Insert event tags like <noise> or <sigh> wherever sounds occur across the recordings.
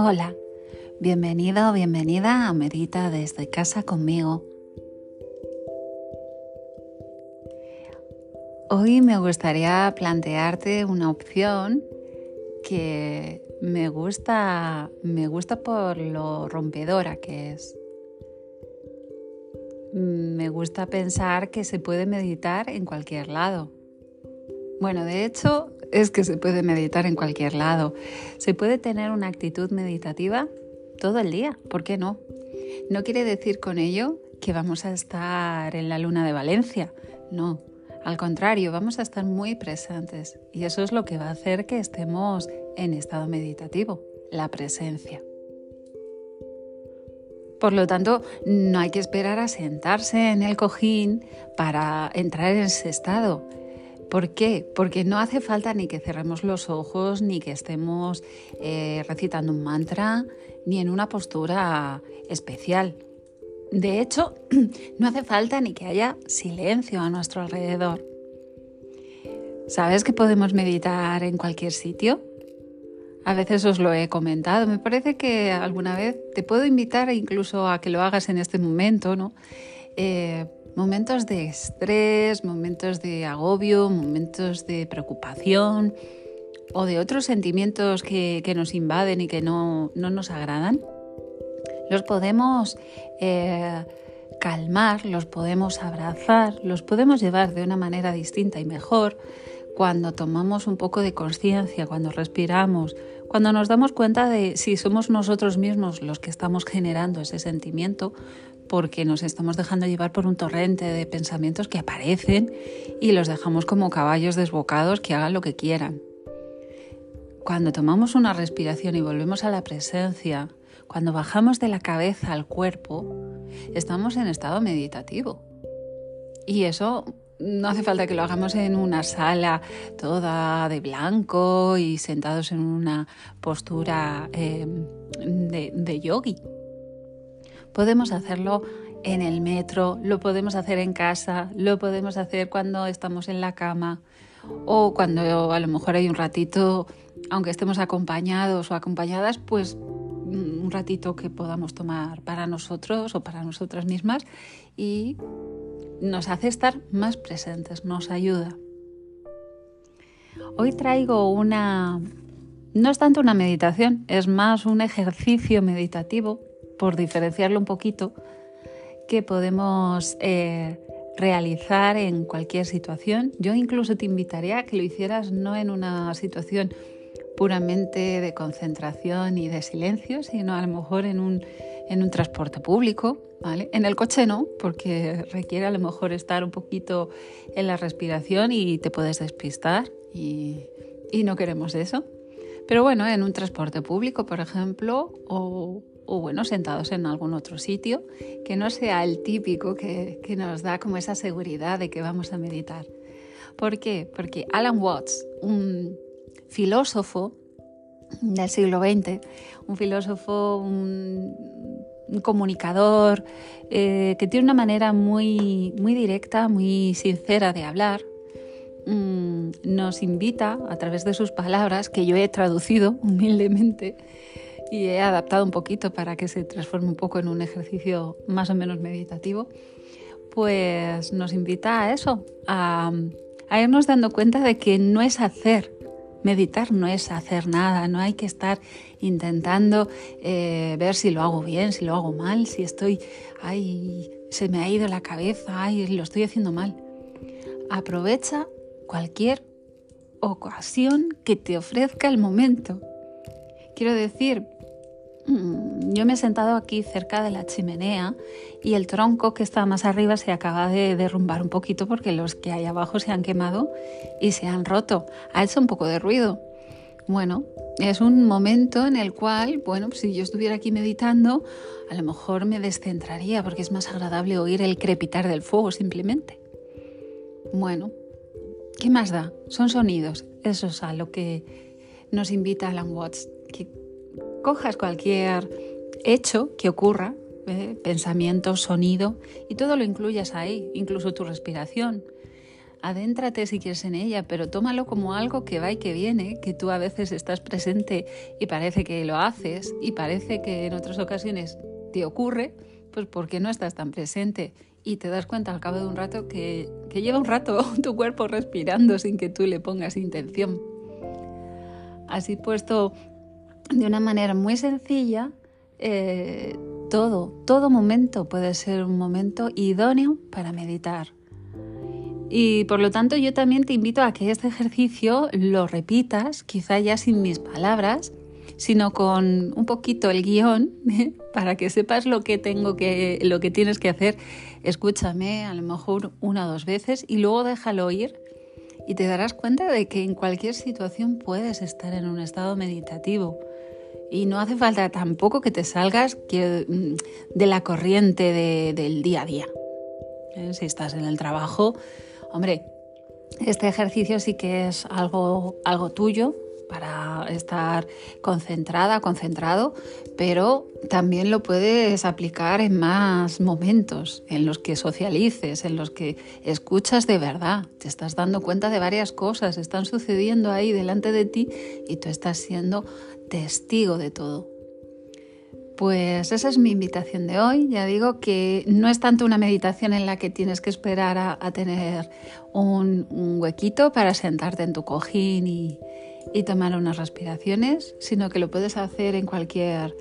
Hola, bienvenido o bienvenida a Medita desde casa conmigo. Hoy me gustaría plantearte una opción que me gusta, me gusta por lo rompedora que es. Me gusta pensar que se puede meditar en cualquier lado. Bueno, de hecho, es que se puede meditar en cualquier lado. Se puede tener una actitud meditativa todo el día, ¿por qué no? No quiere decir con ello que vamos a estar en la luna de Valencia, no. Al contrario, vamos a estar muy presentes y eso es lo que va a hacer que estemos en estado meditativo, la presencia. Por lo tanto, no hay que esperar a sentarse en el cojín para entrar en ese estado. ¿Por qué? Porque no hace falta ni que cerremos los ojos, ni que estemos eh, recitando un mantra, ni en una postura especial. De hecho, <clears throat> no hace falta ni que haya silencio a nuestro alrededor. ¿Sabes que podemos meditar en cualquier sitio? A veces os lo he comentado. Me parece que alguna vez te puedo invitar incluso a que lo hagas en este momento, ¿no? Eh, momentos de estrés, momentos de agobio, momentos de preocupación o de otros sentimientos que, nos invaden y que no, nos agradan, los podemos eh, calmar, los podemos abrazar, los podemos llevar de una manera distinta y mejor cuando tomamos un poco de conciencia, cuando respiramos, cuando nos damos cuenta de si somos nosotros mismos los que estamos generando ese sentimiento porque nos estamos dejando llevar por un torrente de pensamientos que aparecen y los dejamos como caballos desbocados que hagan lo que quieran. Cuando tomamos una respiración y volvemos a la presencia, cuando bajamos de la cabeza al cuerpo, estamos en estado meditativo. Y eso no hace falta que lo hagamos en una sala toda de blanco y sentados en una postura eh, de, de yogi. Podemos hacerlo en el metro, lo podemos hacer en casa, lo podemos hacer cuando estamos en la cama o cuando a lo mejor hay un ratito, aunque estemos acompañados o acompañadas, pues mm, un ratito que podamos tomar para nosotros o para nosotras mismas y nos hace estar más presentes, nos ayuda. Hoy traigo una, no es tanto una meditación, es más un ejercicio meditativo por diferenciarlo un poquito, que podemos eh, realizar en cualquier situación. Yo incluso te invitaría a que lo hicieras no en una situación puramente de concentración y de silencio, sino a lo mejor en un, en un transporte público. ¿vale? En el coche no, porque requiere a lo mejor estar un poquito en la respiración y te puedes despistar y, y no queremos eso. Pero bueno, en un transporte público, por ejemplo, o, o bueno, sentados en algún otro sitio, que no sea el típico que, nos da como esa seguridad de que vamos a meditar. ¿Por qué? Porque Alan Watts, un filósofo del siglo XX, un filósofo, un, comunicador, eh, que tiene una manera muy, muy directa, muy sincera de hablar, mm, nos invita a través de sus palabras, que yo he traducido humildemente, y he adaptado un poquito para que se transforme un poco en un ejercicio más o menos meditativo, pues nos invita a eso, a, irnos dando cuenta de que no es hacer, meditar no es hacer nada, no hay que estar intentando eh, ver si lo hago bien, si lo hago mal, si estoy, ay, se me ha ido la cabeza, ay, lo estoy haciendo mal. Aprovecha cualquier ocasión que te ofrezca el momento. Quiero decir, yo me he sentado aquí cerca de la chimenea y el tronco que está más arriba se acaba de derrumbar un poquito porque los que hay abajo se han quemado y se han roto. Ha hecho un poco de ruido. Bueno, es un momento en el cual, bueno, si yo estuviera aquí meditando, a lo mejor me descentraría porque es más agradable oír el crepitar del fuego simplemente. Bueno, ¿qué más da? Son sonidos. Eso es a lo que nos invita Alan Watts, que cojas cualquier hecho que ocurra, ¿eh? pensamiento, sonido, y todo lo incluyas ahí, incluso tu respiración. adéntrate si quieres en ella, pero tómalo como algo que va y que viene, que tú a veces estás presente y parece que lo haces y parece que en otras ocasiones te ocurre, pues porque no estás tan presente y te das cuenta al cabo de un rato que, lleva un rato <laughs> tu cuerpo respirando sin que tú le pongas intención. Así puesto de una manera muy sencilla, eh, todo, todo momento puede ser un momento idóneo para meditar. Y por lo tanto yo también te invito a que este ejercicio lo repitas, quizá ya sin mis palabras, sino con un poquito el guion <laughs> para que sepas lo que tengo que, lo que tienes que hacer. Escúchame a lo mejor una o dos veces y luego déjalo ir y te darás cuenta de que en cualquier situación puedes estar en un estado meditativo. Y no hace falta tampoco que te salgas mm, de la corriente del día a día. ¿Eh? Si estás en el trabajo, hombre, este ejercicio sí que es algo, algo tuyo, para estar concentrada, concentrado, pero también lo puedes aplicar en más momentos, en los que socialices, en los que escuchas de verdad, te estás dando cuenta de varias cosas, están sucediendo ahí delante de ti y tú estás siendo testigo de todo. Pues esa es mi invitación de hoy. Ya digo que no es tanto una meditación en la que tienes que esperar a, tener un, huequito para sentarte en tu cojín y, tomar unas respiraciones, sino que lo puedes hacer en cualquier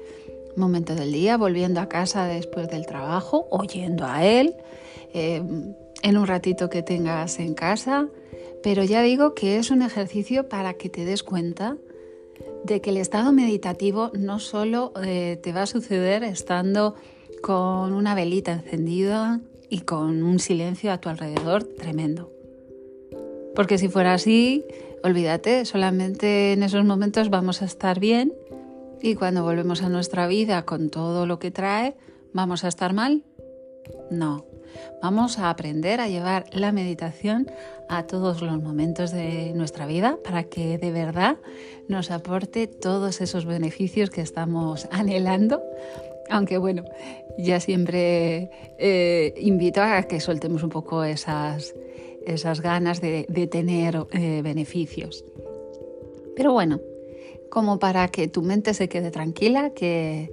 momento del día, volviendo a casa después del trabajo, oyendo a él, eh, en un ratito que tengas en casa. Pero ya digo que es un ejercicio para que te des cuenta de que el estado meditativo no solo eh, te va a suceder estando con una velita encendida y con un silencio a tu alrededor tremendo. Porque si fuera así, olvídate, solamente en esos momentos vamos a estar bien y cuando volvemos a nuestra vida con todo lo que trae, ¿vamos a estar mal? No, Vamos a aprender a llevar la meditación a todos los momentos de nuestra vida para que de verdad nos aporte todos esos beneficios que estamos <laughs> anhelando. Aunque bueno, ya siempre eh, invito a que soltemos un poco esas, esas ganas de, tener eh, beneficios. Pero bueno, como para que tu mente se quede tranquila, que,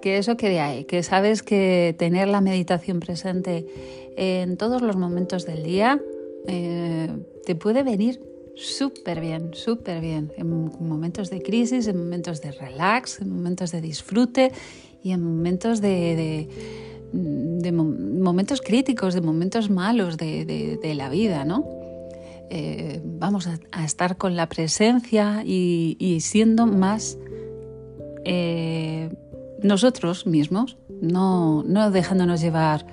que eso quede ahí, que sabes que tener la meditación presente en todos los momentos del día eh, te puede venir súper bien, súper bien, en momentos de crisis, en momentos de relax, en momentos de disfrute y en momentos de, momentos críticos, de momentos malos de, la vida, ¿no? Eh, vamos a, estar con la presencia y, siendo más eh, nosotros mismos, no, no dejándonos llevar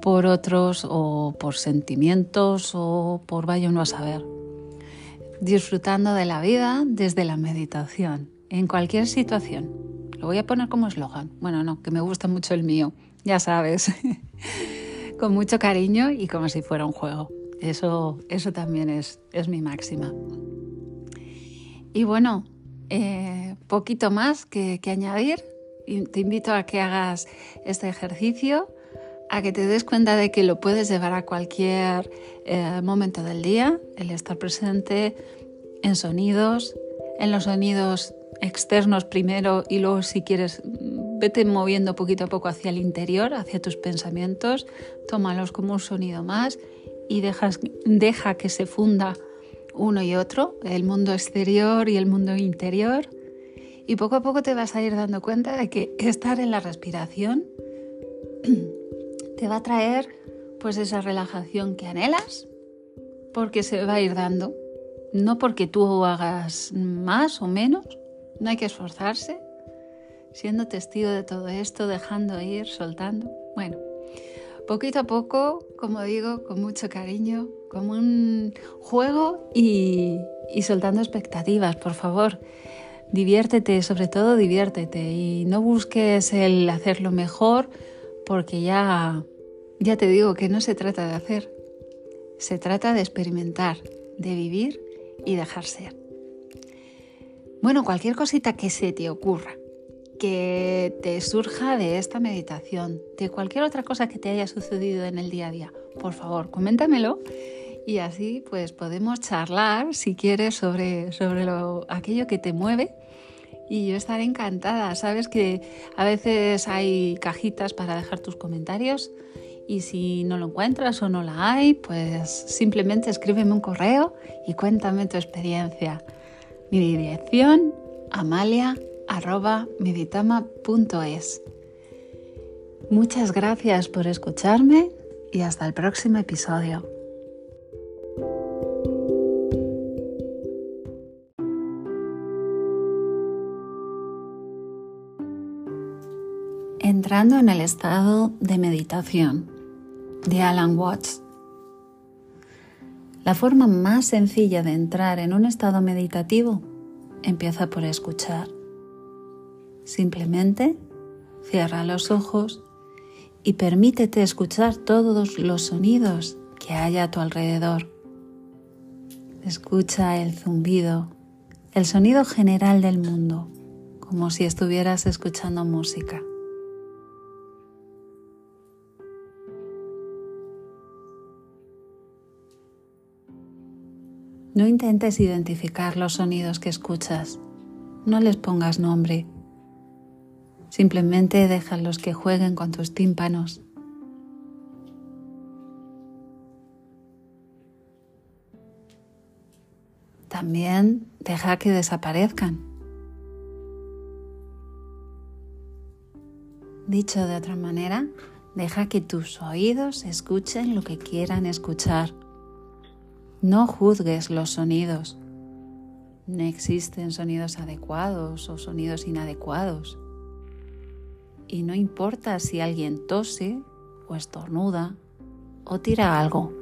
por otros o por sentimientos o por vaya uno a saber. Disfrutando de la vida desde la meditación, en cualquier situación. Lo voy a poner como eslogan. Bueno, no, que me gusta mucho el mío, ya sabes. <laughs> Con mucho cariño y como si fuera un juego. Eso, eso también es, es mi máxima. Y bueno, eh, poquito más que, que añadir te invito a que hagas este ejercicio, a que te des cuenta de que lo puedes llevar a cualquier eh, momento del día, el estar presente en sonidos, en los sonidos externos primero y luego si quieres vete moviendo poquito a poco hacia el interior, hacia tus pensamientos, tómalos como un sonido más y deja que se funda uno y otro, el mundo exterior y el mundo interior. Y poco a poco te vas a ir dando cuenta de que estar en la respiración <clears throat> te va a traer pues esa relajación que anhelas, porque se va a ir dando, no porque tú hagas más o menos, no hay que esforzarse, siendo testigo de todo esto, dejando ir, soltando. Bueno, poquito a poco, como digo, con mucho cariño, como un juego y, y soltando expectativas, por favor diviértete, sobre todo diviértete y no busques el hacerlo mejor porque ya, ya te digo que no se trata de hacer, se trata de experimentar, de vivir y dejar ser. Bueno, cualquier cosita que se te ocurra, que te surja de esta meditación, de cualquier otra cosa que te haya sucedido en el día a día, por favor, coméntamelo y así pues podemos charlar si quieres sobre, sobre lo, aquello que te mueve y yo estaré encantada. Sabes que a veces hay cajitas para dejar tus comentarios y si no lo encuentras o no la hay, pues simplemente escríbeme un correo y cuéntame tu experiencia. Mi dirección amalia.meditama.es. Muchas gracias por escucharme y hasta el próximo episodio. Entrando en el estado de meditación de Alan Watts. La forma más sencilla de entrar en un estado meditativo empieza por escuchar. Simplemente cierra los ojos y permítete escuchar todos los sonidos que haya a tu alrededor. Escucha el zumbido, el sonido general del mundo, como si estuvieras escuchando música. No intentes identificar los sonidos que escuchas. No les pongas nombre. Simplemente déjalos que jueguen con tus tímpanos. También deja que desaparezcan. Dicho de otra manera, deja que tus oídos escuchen lo que quieran escuchar. No juzgues los sonidos. No existen sonidos adecuados o sonidos inadecuados. Y no importa si alguien tose o estornuda o tira algo.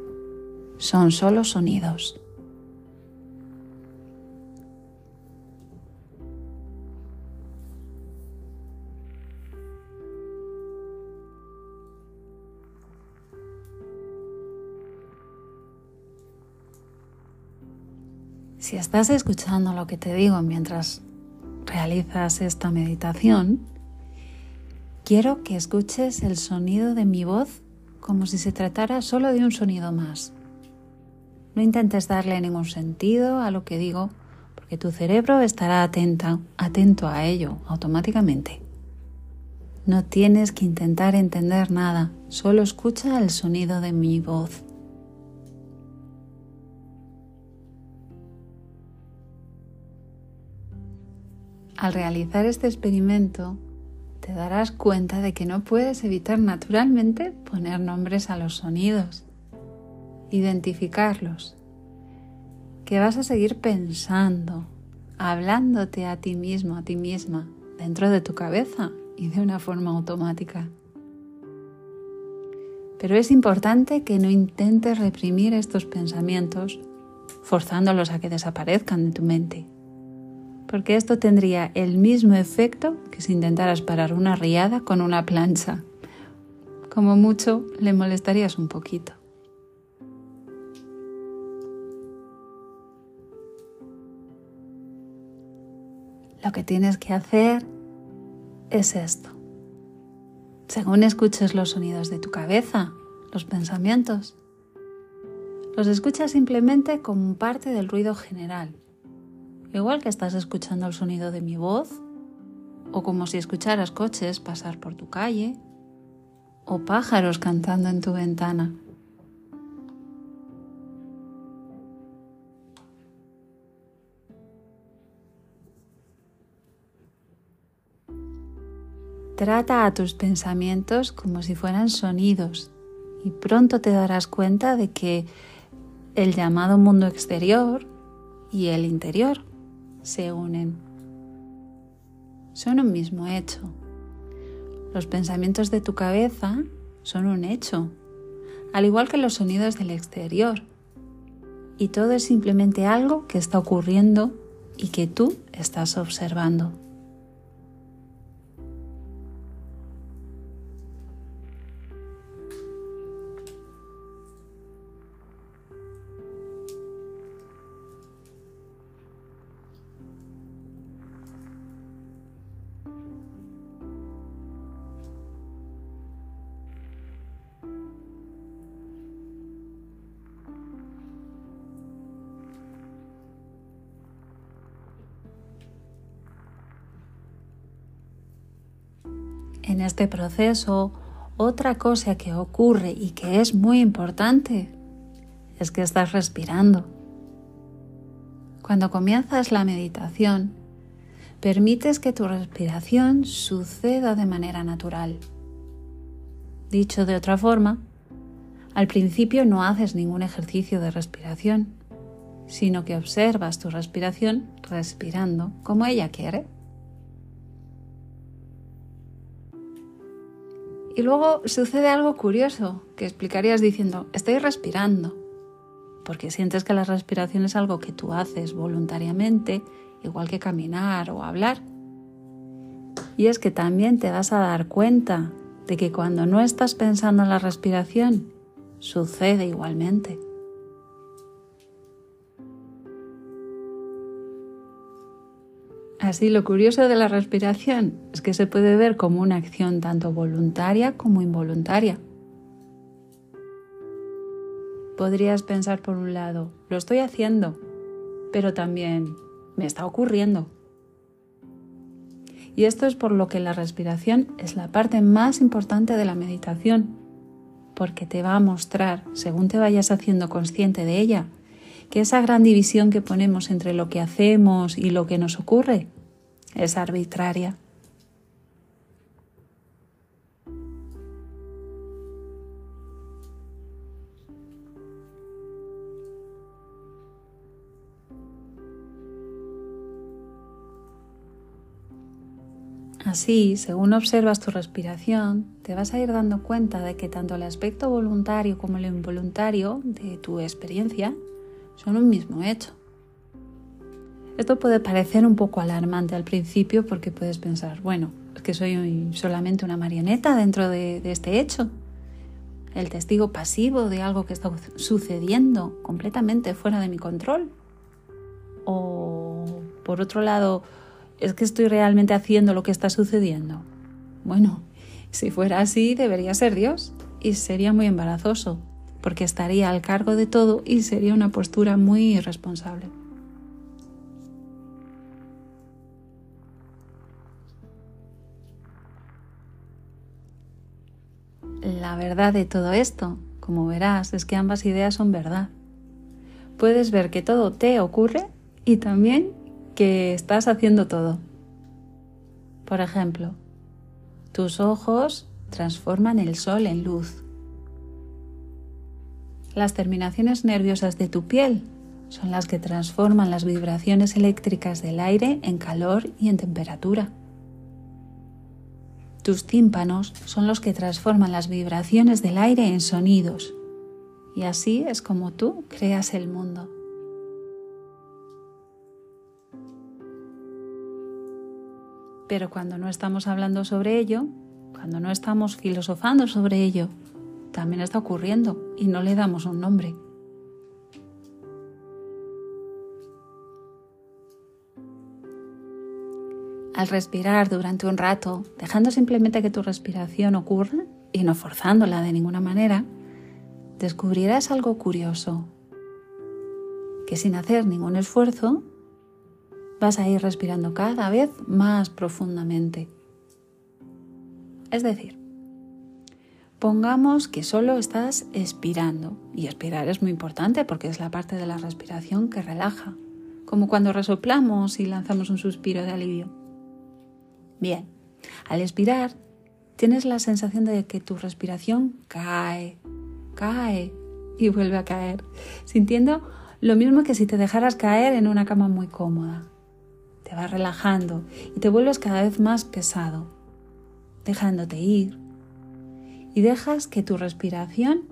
Son solo sonidos. Si estás escuchando lo que te digo mientras realizas esta meditación, quiero que escuches el sonido de mi voz como si se tratara solo de un sonido más. No intentes darle ningún sentido a lo que digo, porque tu cerebro estará atento a ello automáticamente. No tienes que intentar entender nada, solo escucha el sonido de mi voz. Al realizar este experimento, te darás cuenta de que no puedes evitar naturalmente poner nombres a los sonidos, identificarlos, que vas a seguir pensando, hablándote a ti mismo, a ti misma, dentro de tu cabeza y de una forma automática. Pero es importante que no intentes reprimir estos pensamientos forzándolos a que desaparezcan de tu mente porque esto tendría el mismo efecto que si intentaras parar una riada con una plancha. Como mucho le molestarías un poquito. Lo que tienes que hacer es esto. Según escuches los sonidos de tu cabeza, los pensamientos, los escuchas simplemente como parte del ruido general igual que estás escuchando el sonido de mi voz, o como si escucharas coches pasar por tu calle, o pájaros cantando en tu ventana. Trata a tus pensamientos como si fueran sonidos y pronto te darás cuenta de que el llamado mundo exterior y el interior se unen. Son un mismo hecho. Los pensamientos de tu cabeza son un hecho, al igual que los sonidos del exterior. Y todo es simplemente algo que está ocurriendo y que tú estás observando. En este proceso, otra cosa que ocurre y que es muy importante es que estás respirando. Cuando comienzas la meditación, permites que tu respiración suceda de manera natural. Dicho de otra forma, al principio no haces ningún ejercicio de respiración, sino que observas tu respiración respirando como ella quiere. Y luego sucede algo curioso que explicarías diciendo, estoy respirando, porque sientes que la respiración es algo que tú haces voluntariamente, igual que caminar o hablar. Y es que también te vas a dar cuenta de que cuando no estás pensando en la respiración, sucede igualmente. Así, lo curioso de la respiración es que se puede ver como una acción tanto voluntaria como involuntaria. Podrías pensar por un lado, lo estoy haciendo, pero también me está ocurriendo. Y esto es por lo que la respiración es la parte más importante de la meditación, porque te va a mostrar, según te vayas haciendo consciente de ella, que esa gran división que ponemos entre lo que hacemos y lo que nos ocurre es arbitraria. Así, según observas tu respiración, te vas a ir dando cuenta de que tanto el aspecto voluntario como el involuntario de tu experiencia son un mismo hecho. Esto puede parecer un poco alarmante al principio porque puedes pensar, bueno, es que soy solamente una marioneta dentro de, este hecho, el testigo pasivo de algo que está sucediendo completamente fuera de mi control. O, por otro lado, es que estoy realmente haciendo lo que está sucediendo. Bueno, si fuera así, debería ser Dios y sería muy embarazoso, porque estaría al cargo de todo y sería una postura muy irresponsable. La verdad de todo esto, como verás, es que ambas ideas son verdad. Puedes ver que todo te ocurre y también que estás haciendo todo. Por ejemplo, tus ojos transforman el sol en luz. Las terminaciones nerviosas de tu piel son las que transforman las vibraciones eléctricas del aire en calor y en temperatura. Tus tímpanos son los que transforman las vibraciones del aire en sonidos. Y así es como tú creas el mundo. Pero cuando no estamos hablando sobre ello, cuando no estamos filosofando sobre ello, también está ocurriendo y no le damos un nombre. Al respirar durante un rato, dejando simplemente que tu respiración ocurra y no forzándola de ninguna manera, descubrirás algo curioso, que sin hacer ningún esfuerzo vas a ir respirando cada vez más profundamente. Es decir, pongamos que solo estás expirando, y expirar es muy importante porque es la parte de la respiración que relaja, como cuando resoplamos y lanzamos un suspiro de alivio. Bien, al expirar tienes la sensación de que tu respiración cae, cae y vuelve a caer, sintiendo lo mismo que si te dejaras caer en una cama muy cómoda. Te vas relajando y te vuelves cada vez más pesado, dejándote ir y dejas que tu respiración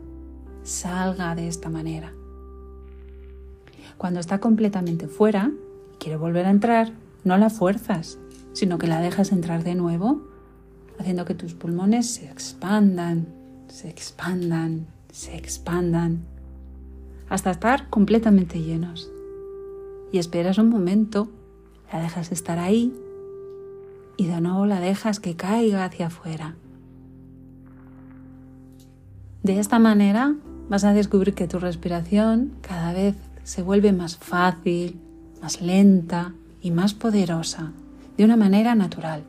salga de esta manera. Cuando está completamente fuera y quiere volver a entrar, no la fuerzas, sino que la dejas entrar de nuevo, haciendo que tus pulmones se expandan, se expandan, se expandan, hasta estar completamente llenos. Y esperas un momento, la dejas estar ahí y de nuevo la dejas que caiga hacia afuera. De esta manera vas a descubrir que tu respiración cada vez se vuelve más fácil, más lenta y más poderosa de una manera natural.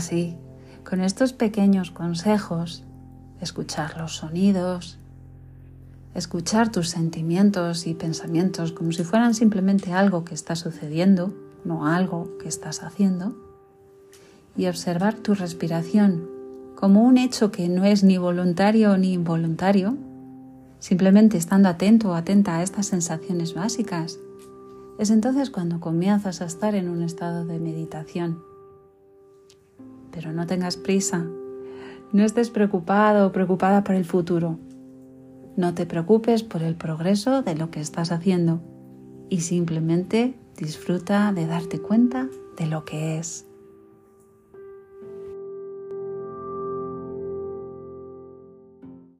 Así, con estos pequeños consejos, escuchar los sonidos, escuchar tus sentimientos y pensamientos como si fueran simplemente algo que está sucediendo, no algo que estás haciendo, y observar tu respiración como un hecho que no es ni voluntario ni involuntario, simplemente estando atento o atenta a estas sensaciones básicas, es entonces cuando comienzas a estar en un estado de meditación. Pero no tengas prisa, no estés preocupado o preocupada por el futuro. No te preocupes por el progreso de lo que estás haciendo y simplemente disfruta de darte cuenta de lo que es.